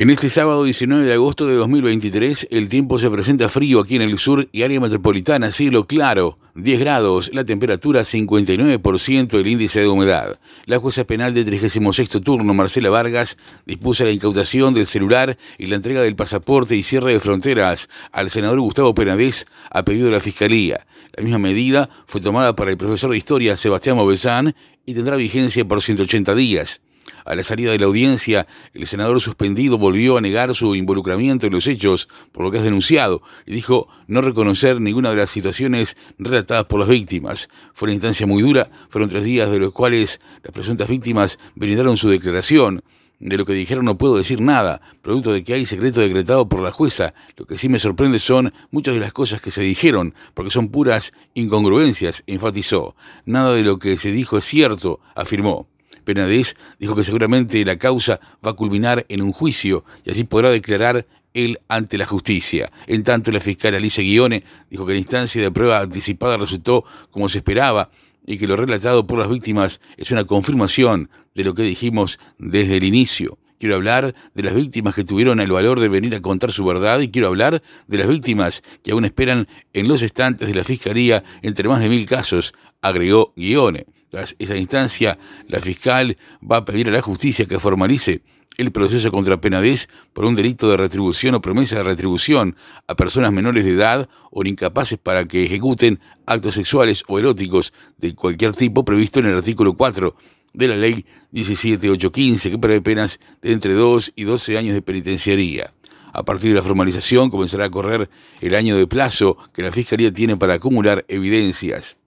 En este sábado 19 de agosto de 2023, el tiempo se presenta frío aquí en el sur y área metropolitana, cielo claro, 10 grados, la temperatura 59%, el índice de humedad. La jueza penal del 36 turno, Marcela Vargas, dispuso la incautación del celular y la entrega del pasaporte y cierre de fronteras al senador Gustavo Penadez a pedido de la Fiscalía. La misma medida fue tomada para el profesor de Historia Sebastián Movezán y tendrá vigencia por 180 días. A la salida de la audiencia, el senador suspendido volvió a negar su involucramiento en los hechos, por lo que es denunciado, y dijo no reconocer ninguna de las situaciones relatadas por las víctimas. Fue una instancia muy dura, fueron tres días de los cuales las presuntas víctimas brindaron su declaración. De lo que dijeron no puedo decir nada, producto de que hay secreto decretado por la jueza. Lo que sí me sorprende son muchas de las cosas que se dijeron, porque son puras incongruencias, enfatizó. Nada de lo que se dijo es cierto, afirmó. Penadez dijo que seguramente la causa va a culminar en un juicio y así podrá declarar él ante la justicia. En tanto, la fiscal Alicia Guione dijo que la instancia de prueba anticipada resultó como se esperaba y que lo relatado por las víctimas es una confirmación de lo que dijimos desde el inicio. Quiero hablar de las víctimas que tuvieron el valor de venir a contar su verdad y quiero hablar de las víctimas que aún esperan en los estantes de la Fiscalía entre más de mil casos, agregó Guione. Tras esa instancia, la fiscal va a pedir a la justicia que formalice el proceso contra Penadez por un delito de retribución o promesa de retribución a personas menores de edad o incapaces para que ejecuten actos sexuales o eróticos de cualquier tipo previsto en el artículo 4 de la ley 17815 que prevé penas de entre 2 y 12 años de penitenciaría. A partir de la formalización comenzará a correr el año de plazo que la Fiscalía tiene para acumular evidencias.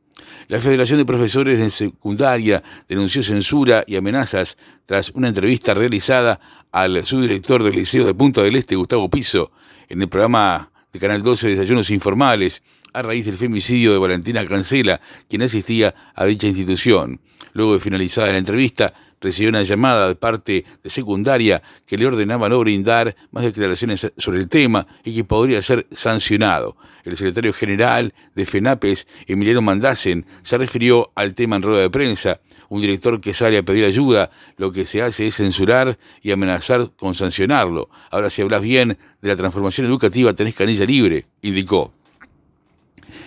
La Federación de Profesores de Secundaria denunció censura y amenazas tras una entrevista realizada al subdirector del Liceo de Punta del Este, Gustavo Piso, en el programa de Canal 12 Desayunos Informales, a raíz del femicidio de Valentina Cancela, quien asistía a dicha institución. Luego de finalizada la entrevista, recibió una llamada de parte de secundaria que le ordenaba no brindar más declaraciones sobre el tema y que podría ser sancionado. El secretario general de FENAPES, Emiliano Mandasen, se refirió al tema en rueda de prensa. Un director que sale a pedir ayuda, lo que se hace es censurar y amenazar con sancionarlo. Ahora, si hablas bien de la transformación educativa, tenés canilla libre, indicó.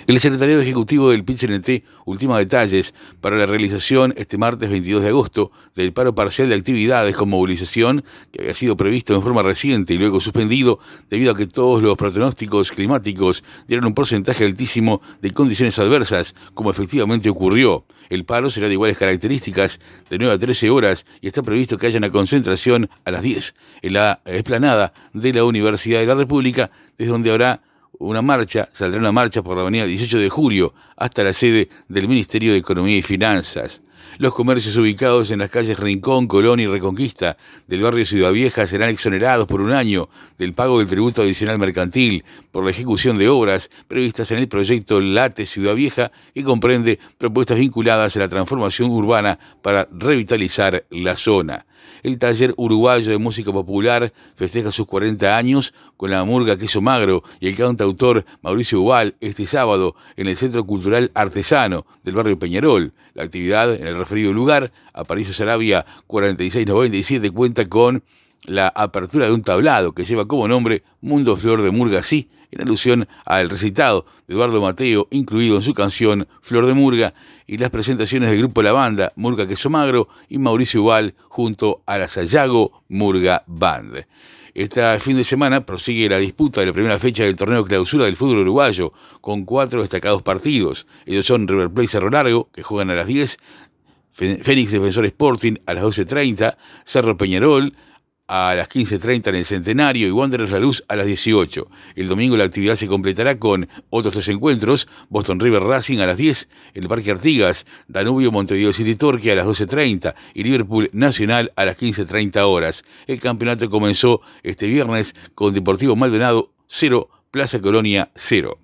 El secretario ejecutivo del PIT-CNT ultima detalles para la realización este martes 22 de agosto del paro parcial de actividades con movilización que había sido previsto en forma reciente y luego suspendido debido a que todos los pronósticos climáticos dieron un porcentaje altísimo de condiciones adversas, como efectivamente ocurrió. El paro será de iguales características, de 9 a 13 horas, y está previsto que haya una concentración a las 10 en la esplanada de la Universidad de la República, desde donde habrá una marcha, saldrá una marcha por la avenida 18 de julio hasta la sede del Ministerio de Economía y Finanzas. Los comercios ubicados en las calles Rincón, Colón y Reconquista del barrio Ciudad Vieja serán exonerados por un año del pago del tributo adicional mercantil por la ejecución de obras previstas en el proyecto Late Ciudad Vieja, que comprende propuestas vinculadas a la transformación urbana para revitalizar la zona. El taller uruguayo de música popular festeja sus 40 años con la murga Queso Magro y el cantautor Mauricio Ubal este sábado en el Centro Cultural Artesano del barrio Peñarol. La actividad en el referido lugar, Aparicio Sarabia 4697, cuenta con la apertura de un tablado que lleva como nombre Mundo Flor de Murga Sí, en alusión al recitado de Eduardo Mateo, incluido en su canción Flor de Murga, y las presentaciones del grupo La Banda, Murga Queso Magro y Mauricio Ubal junto a la Sayago Murga Band. Este fin de semana prosigue la disputa de la primera fecha del torneo clausura del fútbol uruguayo, con cuatro destacados partidos. Ellos son River Plate Cerro Largo, que juegan a las 10, Fénix Defensor Sporting a las 12.30, Cerro Peñarol a las 15.30 en el Centenario y Wanderers La Luz a las 18. El domingo la actividad se completará con otros tres encuentros, Boston River Racing a las 10, en el Parque Artigas, Danubio Montevideo City Torque a las 12.30 y Liverpool Nacional a las 15.30 horas. El campeonato comenzó este viernes con Deportivo Maldonado 0, Plaza Colonia 0.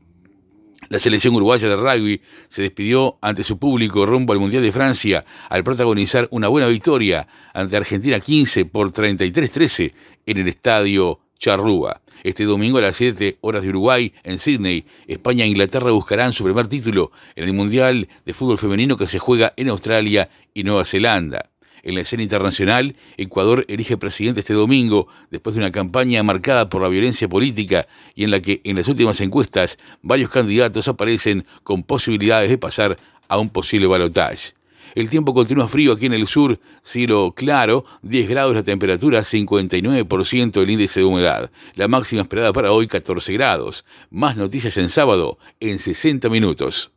La selección uruguaya de rugby se despidió ante su público rumbo al Mundial de Francia al protagonizar una buena victoria ante Argentina 15 por 33-13 en el estadio Charrúa. Este domingo a las 7 horas de Uruguay, en Sydney, España e Inglaterra buscarán su primer título en el Mundial de Fútbol Femenino que se juega en Australia y Nueva Zelanda. En la escena internacional, Ecuador elige presidente este domingo después de una campaña marcada por la violencia política y en la que en las últimas encuestas varios candidatos aparecen con posibilidades de pasar a un posible balotaje. El tiempo continúa frío aquí en el sur, cielo claro, 10 grados la temperatura, 59% el índice de humedad. La máxima esperada para hoy 14 grados. Más noticias en sábado en 60 minutos.